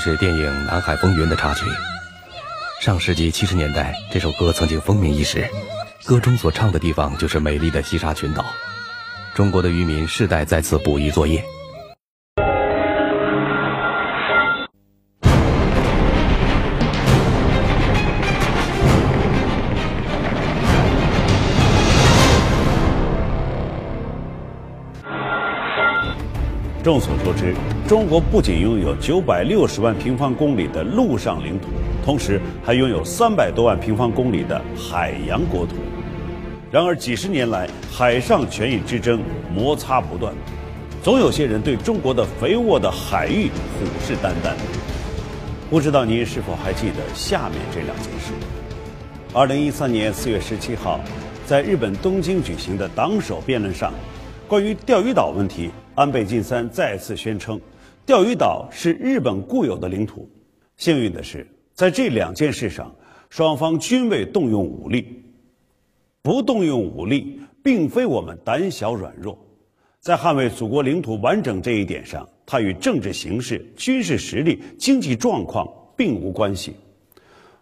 是电影《南海风云》的插曲。上世纪七十年代，这首歌曾经风靡一时，歌中所唱的地方就是美丽的西沙群岛。中国的渔民世代在此捕鱼作业。众所周知，中国不仅拥有九百六十万平方公里的陆上领土，同时还拥有三百多万平方公里的海洋国土。然而，几十年来，海上权益之争摩擦不断，总有些人对中国的肥沃的海域虎视眈眈。不知道您是否还记得下面这两件事？二零一三年四月十七号，在日本东京举行的党首辩论上，关于钓鱼岛问题。安倍晋三再次宣称，钓鱼岛是日本固有的领土。幸运的是，在这两件事上，双方均未动用武力。不动用武力，并非我们胆小软弱，在捍卫祖国领土完整这一点上，它与政治形势、军事实力、经济状况并无关系。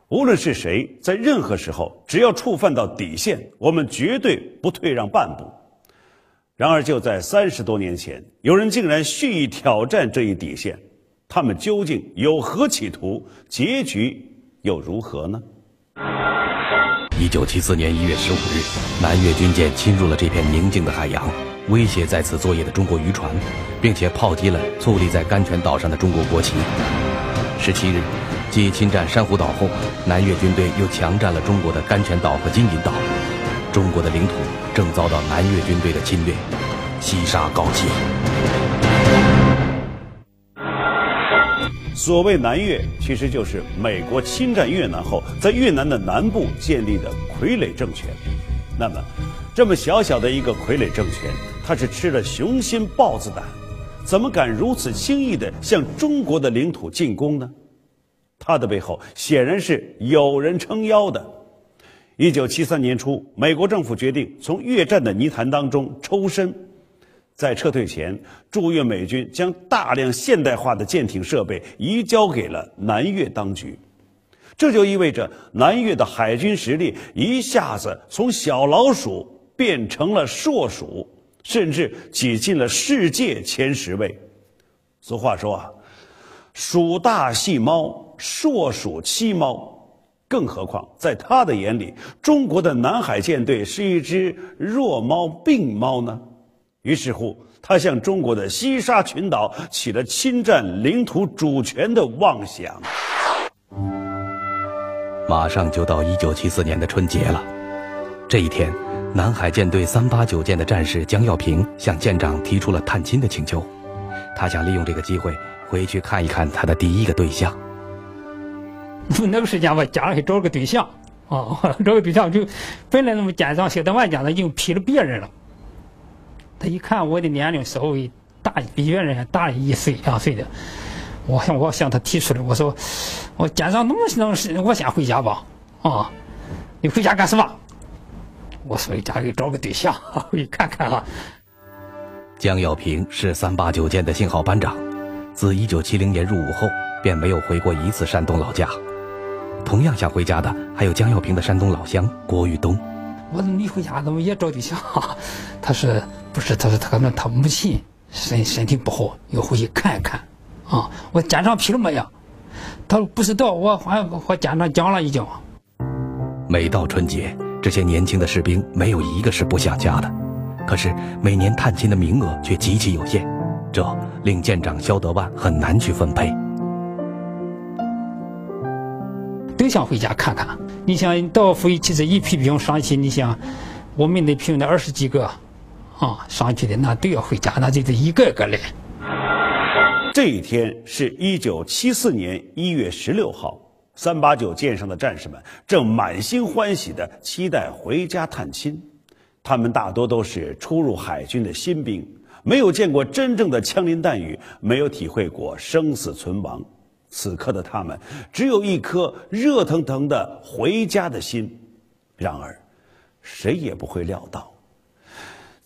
无论是谁，在任何时候，只要触犯到底线，我们绝对不退让半步。然而，就在三十多年前，有人竟然蓄意挑战这一底线，他们究竟有何企图？结局又如何呢？一九七四年一月十五日，南越军舰侵入了这片宁静的海洋，威胁在此作业的中国渔船，并且炮击了矗立在甘泉岛上的中国国旗。十七日，继侵占珊瑚岛后，南越军队又强占了中国的甘泉岛和金银岛。中国的领土正遭到南越军队的侵略，西沙告急。所谓南越，其实就是美国侵占越南后，在越南的南部建立的傀儡政权。那么，这么小小的一个傀儡政权，它是吃了雄心豹子胆，怎么敢如此轻易地向中国的领土进攻呢？它的背后显然是有人撑腰的。一九七三年初，美国政府决定从越战的泥潭当中抽身，在撤退前，驻越美军将大量现代化的舰艇设备移交给了南越当局，这就意味着南越的海军实力一下子从小老鼠变成了硕鼠，甚至挤进了世界前十位。俗话说啊，“鼠大细猫，硕鼠欺猫。”更何况，在他的眼里，中国的南海舰队是一只弱猫病猫呢。于是乎，他向中国的西沙群岛起了侵占领土主权的妄想。马上就到一九七四年的春节了，这一天，南海舰队三八九舰的战士江耀平向舰长提出了探亲的请求，他想利用这个机会回去看一看他的第一个对象。那个时间我家上去找个对象，啊，找个对象就本来那么奸商写的万家子，就批了别人了。他一看我的年龄稍微大，比别人还大一岁两岁的，我向我向他提出来，我说我奸商能不能我先回家吧？啊，你回家干什么？我说家里找个对象，回去看看啊。江耀平是三八九舰的信号班长，自一九七零年入伍后便没有回过一次山东老家。同样想回家的还有江耀平的山东老乡郭玉东。我说你回家怎么也找对象？他说不是，他说他可能他母亲身身体不好，要回去看一看。啊，我家长批了没呀？他说不知道，我还和家长讲了已经。每到春节，这些年轻的士兵没有一个是不想家的，可是每年探亲的名额却极其有限，这令舰长肖德万很难去分配。想回家看看。你想到飞机这一批兵上去，你想我们那批那二十几个啊上去的，那都要回家，那就得一个一个来。这一天是一九七四年一月十六号，三八九舰上的战士们正满心欢喜地期待回家探亲。他们大多都是初入海军的新兵，没有见过真正的枪林弹雨，没有体会过生死存亡。此刻的他们只有一颗热腾腾的回家的心，然而，谁也不会料到，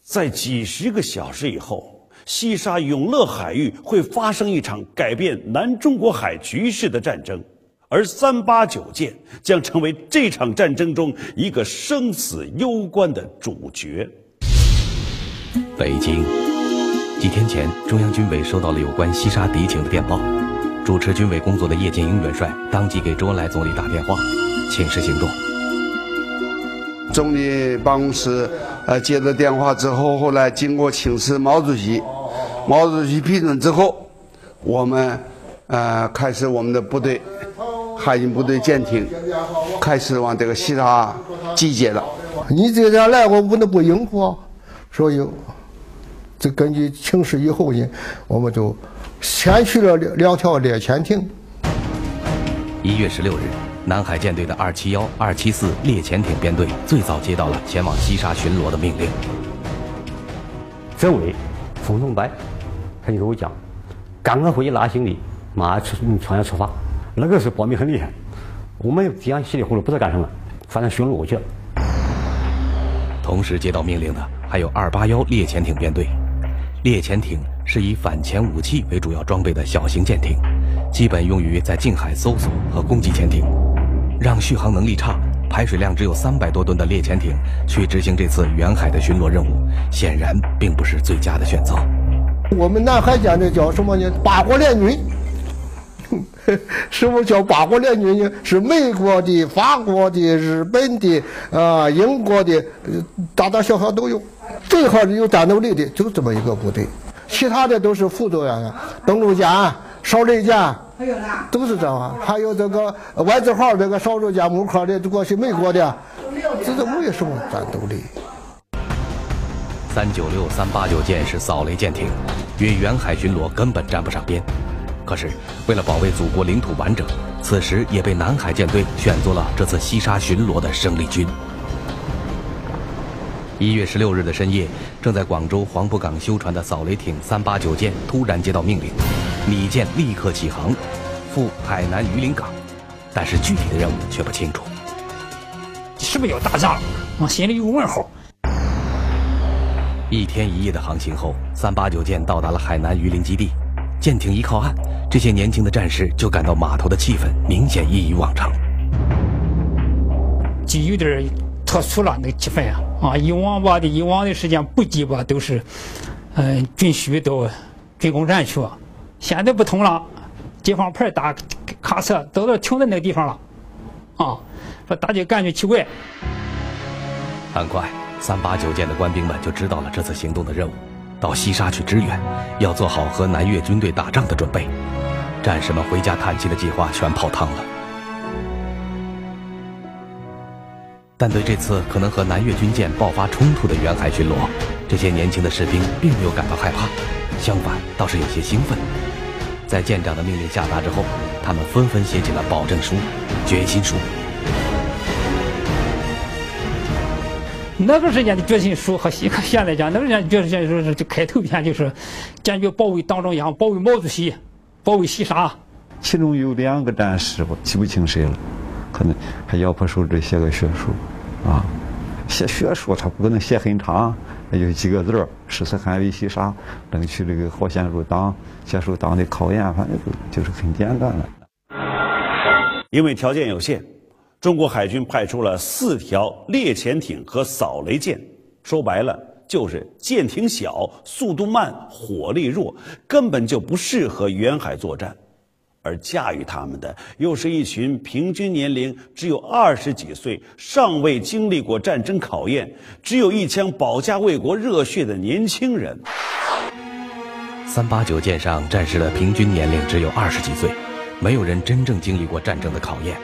在几十个小时以后，西沙永乐海域会发生一场改变南中国海局势的战争，而三八九舰将成为这场战争中一个生死攸关的主角。北京，几天前，中央军委收到了有关西沙敌情的电报，主持军委工作的叶剑英元帅当即给周恩来总理打电话，请示行动。总理办公室呃接到电话之后，后来经过请示毛主席，毛主席批准之后，我们呃开始我们的部队，海军部队舰艇开始往这个西沙集结了。你这样来，我不能不应付啊！所以，这根据请示以后呢，我们就先去了两两条猎潜艇。一月十六日。南海舰队的二七幺、二七四猎潜艇编队最早接到了前往西沙巡逻的命令。政委冯仲白，他就跟我讲，赶快回去拿行李，马上出船要出发。那个时候保密很厉害，我们这样稀里糊涂不知道干什么，反正巡逻去了。同时接到命令的还有二八幺猎潜艇编队。猎潜艇是以反潜武器为主要装备的小型舰艇，基本用于在近海搜索和攻击潜艇。让续航能力差、排水量只有三百多吨的猎潜艇去执行这次远海的巡逻任务，显然并不是最佳的选择。我们南海舰队叫什么呢？八国联军。什么叫八国联军呢？是美国的、法国的、日本的、啊英国的，大大小小都有。最好是有战斗力的，就这么一个部队。其他的都是辅助呀，登陆舰、扫雷舰。都是这样，还有这个外字号这个少数舰木壳的，过去美国的，这都没有什么战斗力。三九六、三八九舰是扫雷舰艇，与远海巡逻根本沾不上边。可是为了保卫祖国领土完整，此时也被南海舰队选作了这次西沙巡逻的生力军。一月十六日的深夜，正在广州黄埔港修船的扫雷艇三八九舰突然接到命令。拟舰立刻起航，赴海南榆林港，但是具体的任务却不清楚。是不是有打仗？我心里有问号。一天一夜的航行后，三八九舰到达了海南榆林基地。舰艇一靠岸，这些年轻的战士就感到码头的气氛明显异于往常，就有点特殊了那个气氛啊！啊，以往吧的以往的时间补给吧都是，嗯，军需到军工站去。现在不同了，解放牌打卡车都都停在那个地方了，啊，说大家感觉奇怪。很快，三八九舰的官兵们就知道了这次行动的任务，到西沙去支援，要做好和南越军队打仗的准备。战士们回家探亲的计划全泡汤了。但对这次可能和南越军舰爆发冲突的远海巡逻，这些年轻的士兵并没有感到害怕，相反，倒是有些兴奋。在舰长的命令下达之后，他们纷纷写起了保证书、决心书。那个时间的决心书和现现在讲，那个时间决心书是就开头篇就是坚决保卫党中央、保卫毛主席、保卫西沙。其中有两个战士，我记不清谁了，可能还咬破手指写个血书，啊，写血书他不可能写很长。有几个字儿：誓死捍卫西沙，争取这个好先入党，接受党的考验，反正就就是很简单了。因为条件有限，中国海军派出了四条猎潜艇和扫雷舰，说白了就是舰艇小、速度慢、火力弱，根本就不适合远海作战。而驾驭他们的，又是一群平均年龄只有二十几岁、尚未经历过战争考验、只有一腔保家卫国热血的年轻人。三八九舰上战士的平均年龄只有二十几岁，没有人真正经历过战争的考验。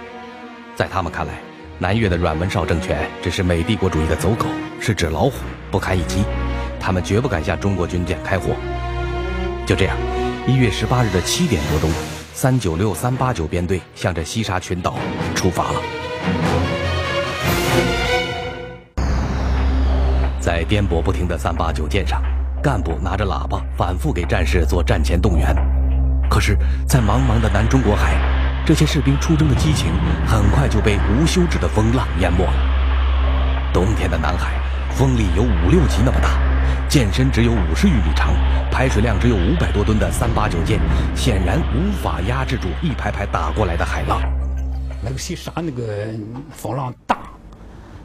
在他们看来，南越的阮文绍政权只是美帝国主义的走狗，是纸老虎，不堪一击。他们绝不敢向中国军舰开火。就这样，一月十八日的七点多钟。三九六、三八九编队向着西沙群岛出发了。在颠簸不停的三八九舰上，干部拿着喇叭反复给战士做战前动员。可是，在茫茫的南中国海，这些士兵出征的激情很快就被无休止的风浪淹没了。冬天的南海，风力有五六级那么大，舰身只有五十余米长，排水量只有五百多吨的三八九舰，显然无法压制住一排排打过来的海浪。那个西沙那个风浪大，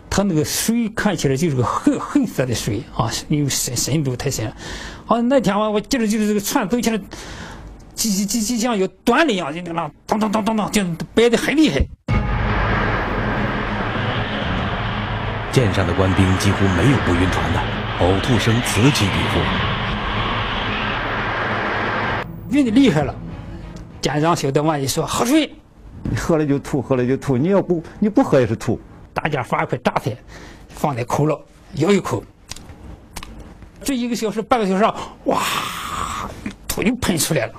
它那个水看起来就是个黑黑色的水啊，因为深深度太深了。好，那天我我记得就是这个船走起来，就就就就像要断了一样，就那浪当当当当当，就摆的很厉害。舰上的官兵几乎没有不晕船的，呕吐声此起彼伏。晕的厉害了，舰长小德万一说喝水，你喝了就吐，喝了就吐，你要不你不喝也是吐。大家发一块榨菜放在口了，咬一口，这一个小时半个小时，哇，吐就喷出来了。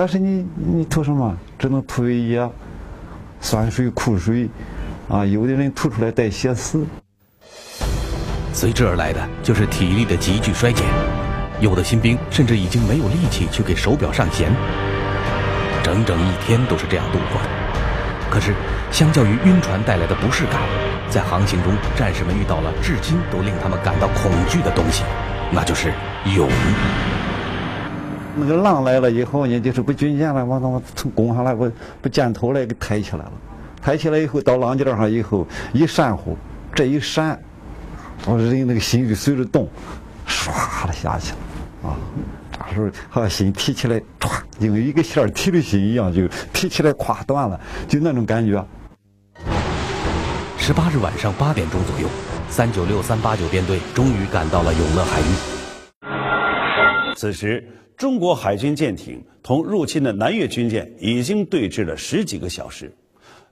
但是你你吐什么？只能吐胃液、酸水、苦水，啊，有的人吐出来带血丝。随之而来的就是体力的急剧衰减，有的新兵甚至已经没有力气去给手表上弦，整整一天都是这样度过的。可是，相较于晕船带来的不适感，在航行中，战士们遇到了至今都令他们感到恐惧的东西，那就是涌。那个浪来了以后呢，就是不军舰了，往往从攻上来，不不箭头来给抬起来了。抬起来以后，到浪尖上以后，一扇呼，这一扇。我人那个心就随着动，唰的下去了，啊，这时候好像心提起来，歘，因为一个线提的心一样，就提起来，垮断了，就那种感觉。十八日晚上八点钟左右，三九六三八九编队终于赶到了永乐海域。此时，中国海军舰艇同入侵的南越军舰已经对峙了十几个小时，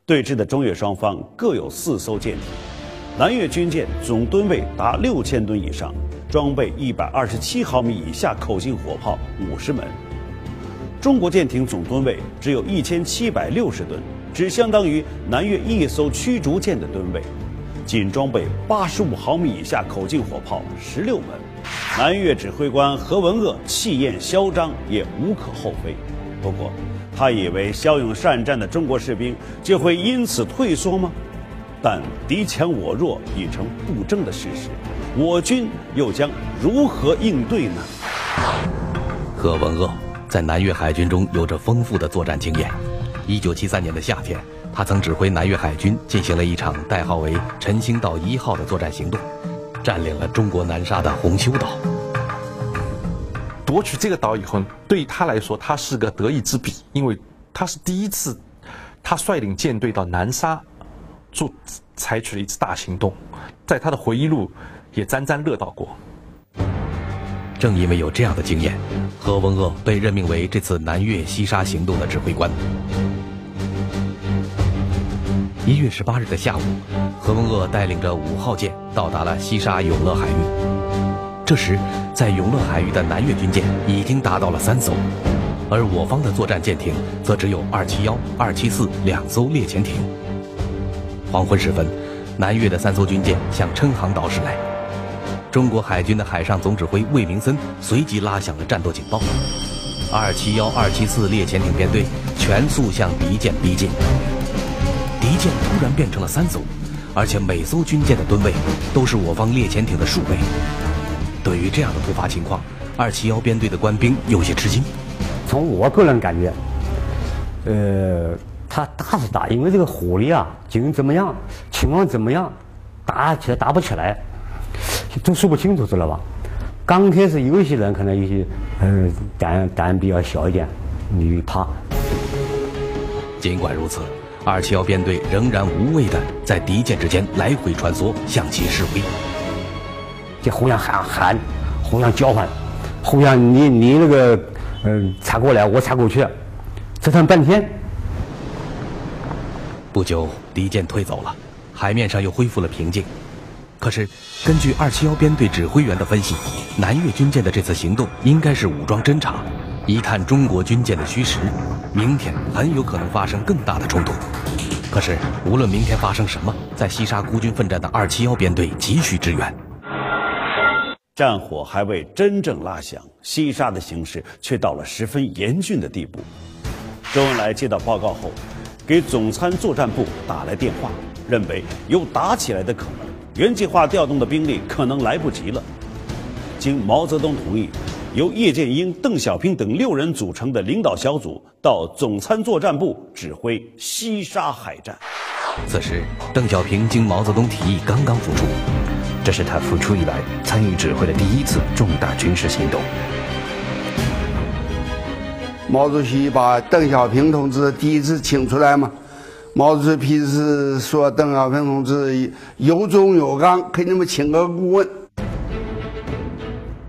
对峙的中越双方各有四艘舰艇。南越军舰总吨位达六千吨以上，装备一百二十七毫米以下口径火炮五十门。中国舰艇总吨位只有一千七百六十吨，只相当于南越一艘驱逐舰的吨位，仅装备八十五毫米以下口径火炮十六门。南越指挥官何文鄂气焰嚣张，也无可厚非。不过，他以为骁勇善战的中国士兵就会因此退缩吗？但敌强我弱已成不争的事实，我军又将如何应对呢？何文鄂在南越海军中有着丰富的作战经验。一九七三年的夏天，他曾指挥南越海军进行了一场代号为“陈兴道一号”的作战行动，占领了中国南沙的红丘岛。夺取这个岛以后，对于他来说，他是个得意之笔，因为他是第一次，他率领舰队到南沙。做采取了一次大行动，在他的回忆录也沾沾乐道过。正因为有这样的经验，何文鄂被任命为这次南越西沙行动的指挥官。一月十八日的下午，何文鄂带领着五号舰到达了西沙永乐海域。这时，在永乐海域的南越军舰已经达到了三艘，而我方的作战舰艇则只有二七幺、二七四两艘猎潜艇。黄昏时分，南越的三艘军舰向琛航岛驶来。中国海军的海上总指挥魏明森随即拉响了战斗警报，二七幺、二七四猎潜艇编队全速向敌舰逼近。敌舰突然变成了三艘，而且每艘军舰的吨位都是我方猎潜艇的数倍。对于这样的突发情况，二七幺编队的官兵有些吃惊。从我个人感觉，呃。他打是打，因为这个火力啊，究竟怎么样，情况怎么样，打起来打不起来，都说不清楚，知道吧？刚开始有一些人可能有些，呃，胆胆比较小一点，你怕。尽管如此，二七幺编队仍然无畏的在敌舰之间来回穿梭，向其示威。这互相喊喊，互相交换，互相你你那个，嗯，插过来，我插过去，折腾半天。不久，敌舰退走了，海面上又恢复了平静。可是，根据二七幺编队指挥员的分析，南越军舰的这次行动应该是武装侦察。一探中国军舰的虚实，明天很有可能发生更大的冲突。可是，无论明天发生什么，在西沙孤军奋战的二七幺编队急需支援。战火还未真正拉响，西沙的形势却到了十分严峻的地步。周恩来接到报告后。给总参作战部打来电话，认为有打起来的可能，原计划调动的兵力可能来不及了。经毛泽东同意，由叶剑英、邓小平等六人组成的领导小组到总参作战部指挥西沙海战。此时，邓小平经毛泽东提议刚刚复出，这是他复出以来参与指挥的第一次重大军事行动。毛主席把邓小平同志第一次请出来嘛，毛主席是说邓小平同志有忠有刚，给你们请个顾问。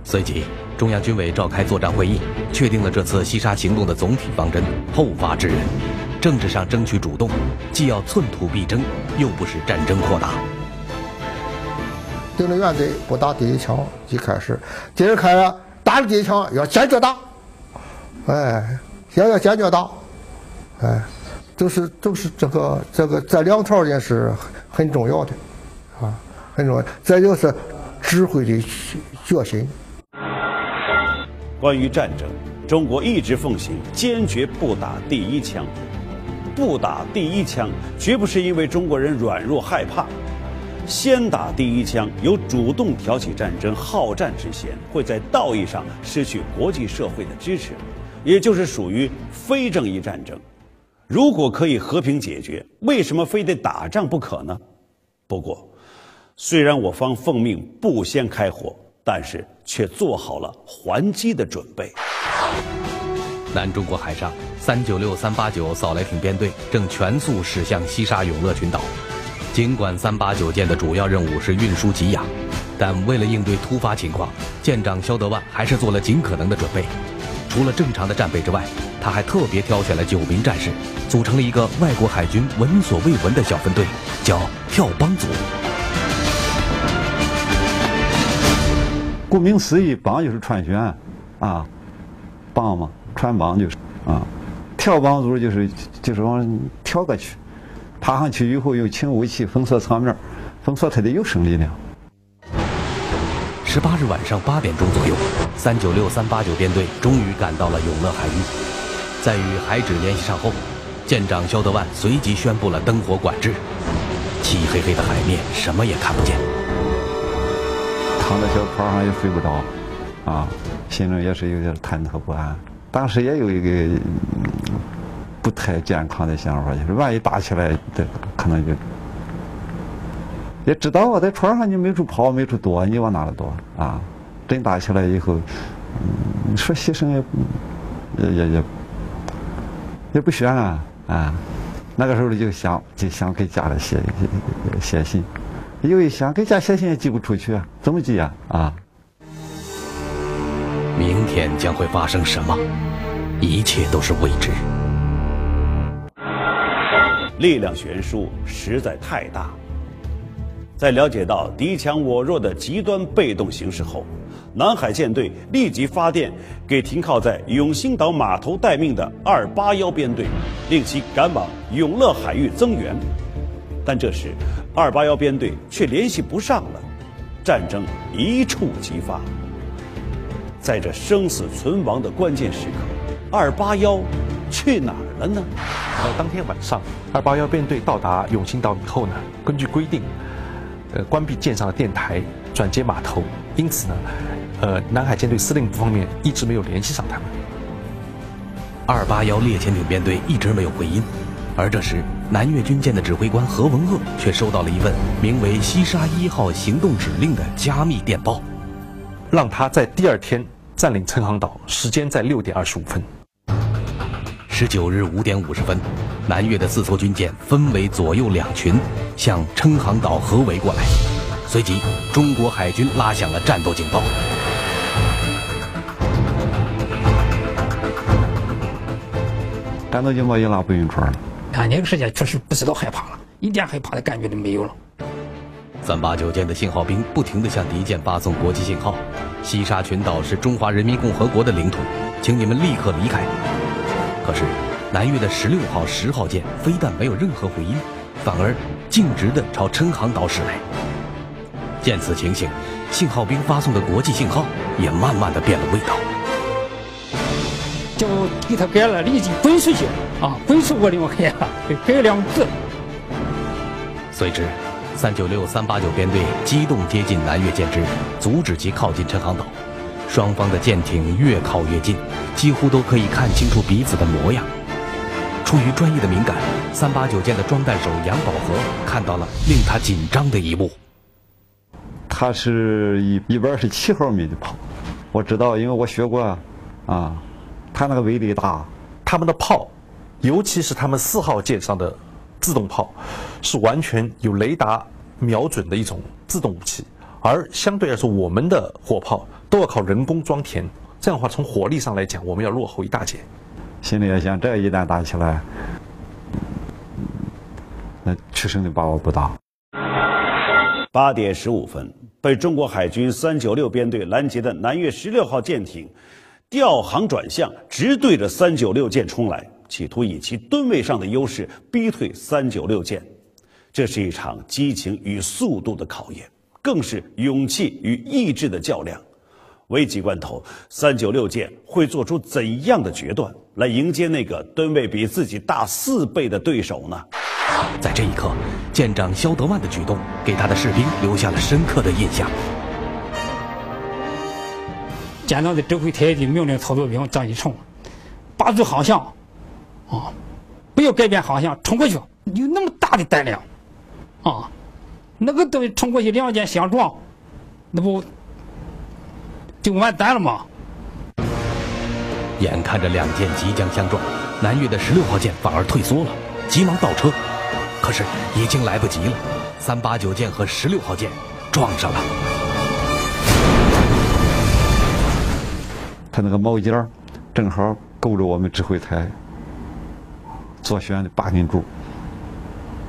随即，中央军委召开作战会议，确定了这次西沙行动的总体方针：后发制人，政治上争取主动，既要寸土必争，又不使战争扩大。定了原则，不打第一枪，即开始，接着开始打了第一枪，要坚决打。哎，要要坚决打，哎，都是都是这个这个这两条也是很重要的，啊，很重要。再就是指挥的决心。关于战争，中国一直奉行坚决不打第一枪，不打第一枪绝不是因为中国人软弱害怕，先打第一枪有主动挑起战争好战之嫌，会在道义上失去国际社会的支持。也就是属于非正义战争，如果可以和平解决，为什么非得打仗不可呢？不过，虽然我方奉命不先开火，但是却做好了还击的准备。南中国海上，三九六、三八九扫雷艇编队正全速驶向西沙永乐群岛。尽管三八九舰的主要任务是运输给养，但为了应对突发情况，舰长肖德万还是做了尽可能的准备。除了正常的战备之外，他还特别挑选了九名战士，组成了一个外国海军闻所未闻的小分队，叫跳帮组。顾名思义，帮就是船舷，啊，帮嘛，穿帮就是啊，跳帮族就是就是往跳过去，爬上去以后用轻武器封锁舱面，封锁它的有生力量。十八日晚上八点钟左右，三九六、三八九编队终于赶到了永乐海域。在与海指联系上后，舰长肖德万随即宣布了灯火管制。漆黑黑的海面，什么也看不见。躺在小床上也睡不着，啊，心中也是有点忐忑不安。当时也有一个不太健康的想法，就是万一打起来，这可能就。也知道啊，在床上你没处跑，没处躲，你往哪里躲啊？真打起来以后，你说牺牲也也也也不悬啊啊！那个时候就想就想给家里写写信，又一想给家写信也寄不出去啊，怎么寄啊啊？明天将会发生什么？一切都是未知。力量悬殊实在太大。在了解到敌强我弱的极端被动形势后，南海舰队立即发电给停靠在永兴岛码头待命的二八幺编队，令其赶往永乐海域增援。但这时，二八幺编队却联系不上了，战争一触即发。在这生死存亡的关键时刻，二八幺去哪儿了呢？到当天晚上，二八幺编队到达永兴岛以后呢，根据规定。呃，关闭舰上的电台，转接码头，因此呢，呃，南海舰队司令部方面一直没有联系上他们。二八幺猎潜艇编队一直没有回音，而这时，南越军舰的指挥官何文鄂却收到了一份名为“西沙一号行动指令”的加密电报，让他在第二天占领陈航岛，时间在六点二十五分。十九日五点五十分，南越的四艘军舰分为左右两群，向琛航岛合围过来。随即，中国海军拉响了战斗警报。战斗警报一拉，不晕船了。啊，那个时间确实不知道害怕了，一点害怕的感觉都没有了。三八九舰的信号兵不停地向敌舰发送国际信号：“西沙群岛是中华人民共和国的领土，请你们立刻离开。”可是，南越的十六号、十号舰非但没有任何回音，反而径直地朝琛航岛驶来。见此情形，信号兵发送的国际信号也慢慢地变了味道。就给他改了，立即滚出去啊！滚出我领海呀！改两次。随之，三九六、三八九编队机动接近南越舰只，阻止其靠近陈航岛。双方的舰艇越靠越近，几乎都可以看清楚彼此的模样。出于专业的敏感，三八九舰的装弹手杨宝和看到了令他紧张的一幕。他是一一般是七毫米的炮，我知道，因为我学过，啊，他那个威力大，他们的炮，尤其是他们四号舰上的自动炮，是完全有雷达瞄准的一种自动武器，而相对来说，我们的火炮都要靠人工装填，这样的话，从火力上来讲，我们要落后一大截。心里也想，这一旦打起来，那取胜的把握不大。八点十五分，被中国海军三九六编队拦截的南越十六号舰艇，调航转向，直对着三九六舰冲来，企图以其吨位上的优势逼退三九六舰。这是一场激情与速度的考验，更是勇气与意志的较量。危急关头，三九六舰会做出怎样的决断来迎接那个吨位比自己大四倍的对手呢？在这一刻，舰长肖德万的举动给他的士兵留下了深刻的印象。舰长的指挥台的命令操作兵张一成，把住航向，啊，不要改变航向，冲过去。有那么大的胆量，啊，那个东西冲过去，两舰相撞，那不就完蛋了吗？眼看着两舰即将相撞，南越的十六号舰反而退缩了，急忙倒车。可是已经来不及了，三八九舰和十六号舰撞上了。他那个锚尖正好够着我们指挥台左旋的八根柱，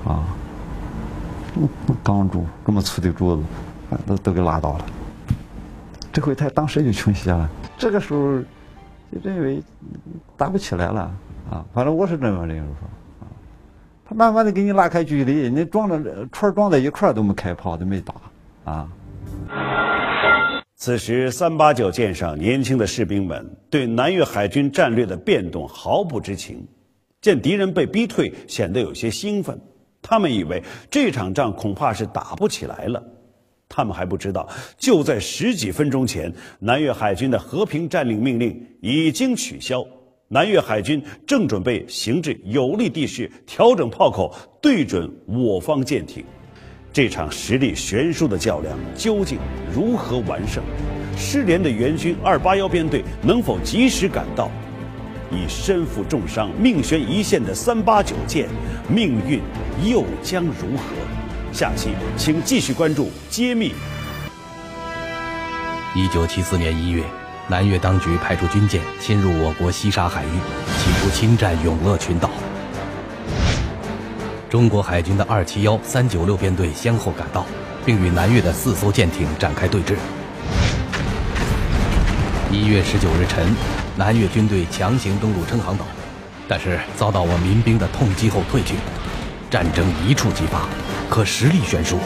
啊，钢柱这么粗的柱子，都都给拉倒了。这回他当时就倾斜了。这个时候就认为打不起来了啊，反正我是这么认为说。他慢慢的给你拉开距离，你撞着串撞在一块都没开炮，都没打啊。此时，三八九舰上年轻的士兵们对南越海军战略的变动毫不知情，见敌人被逼退，显得有些兴奋。他们以为这场仗恐怕是打不起来了。他们还不知道，就在十几分钟前，南越海军的和平占领命令已经取消。南越海军正准备行至有利地势，调整炮口，对准我方舰艇。这场实力悬殊的较量究竟如何完胜？失联的援军二八幺编队能否及时赶到？已身负重伤、命悬一线的三八九舰，命运又将如何？下期请继续关注揭秘。一九七四年一月。南越当局派出军舰侵入我国西沙海域，企图侵占永乐群岛。中国海军的二七幺、三九六编队先后赶到，并与南越的四艘舰艇展开对峙。一月十九日晨，南越军队强行登陆称航岛，但是遭到我民兵的痛击后退去。战争一触即发，可实力悬殊，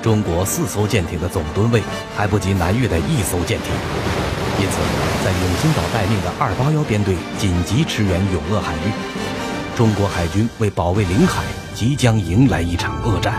中国四艘舰艇的总吨位还不及南越的一艘舰艇。因此，在永兴岛待命的二八幺编队紧急驰援永乐海域，中国海军为保卫领海，即将迎来一场恶战。